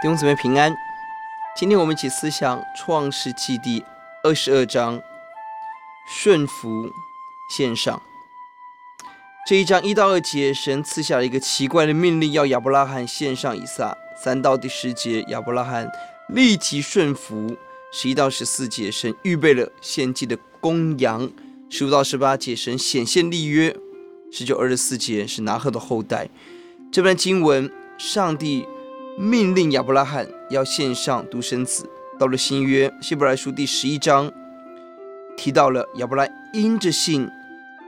弟兄姊妹平安，今天我们一起思想创世记第二十二章，顺服献上。这一章一到二节，神赐下了一个奇怪的命令，要亚伯拉罕献上以撒。三到第十节，亚伯拉罕立即顺服。十一到十四节，神预备了献祭的公羊。十五到十八节，神显现立约。十九二十四节是拿鹤的后代。这段经文，上帝。命令亚伯拉罕要献上独生子。到了新约，希伯来书第十一章提到了亚伯拉因着信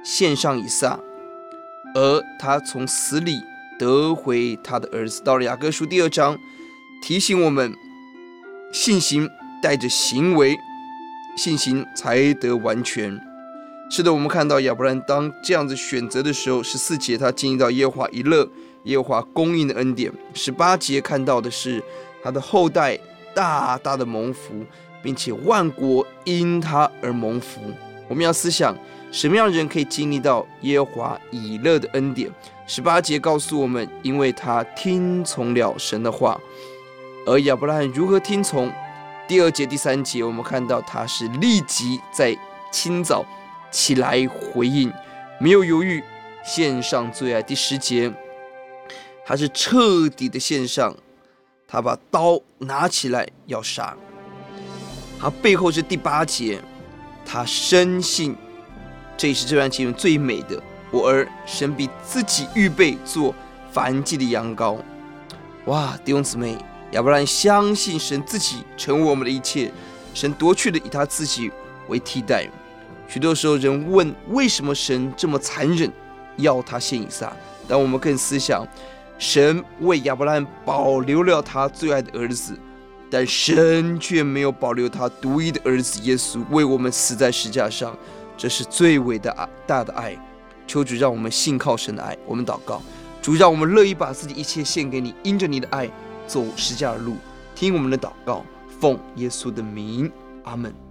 献上以撒，而他从死里得回他的儿子。到了雅各书第二章，提醒我们信心带着行为，信心才得完全。是的，我们看到亚伯兰当这样子选择的时候，十四节他经历到耶和华一乐。耶和华供应的恩典。十八节看到的是他的后代大大的蒙福，并且万国因他而蒙福。我们要思想什么样的人可以经历到耶和华以勒的恩典？十八节告诉我们，因为他听从了神的话。而亚伯拉罕如何听从？第二节、第三节我们看到他是立即在清早起来回应，没有犹豫，献上最爱。第十节。他是彻底的献上，他把刀拿起来要杀。他背后是第八节，他深信，这也是这段经文最美的。我儿，神必自己预备做燔祭的羊羔。哇，弟兄姊妹，亚伯兰相信神自己成为我们的一切，神夺去的以他自己为替代。许多时候人问，为什么神这么残忍，要他献以撒？但我们更思想。神为亚伯兰保留了他最爱的儿子，但神却没有保留他独一的儿子耶稣为我们死在石架上，这是最伟大大的爱。求主让我们信靠神的爱。我们祷告，主让我们乐意把自己一切献给你，因着你的爱走十架的路。听我们的祷告，奉耶稣的名，阿门。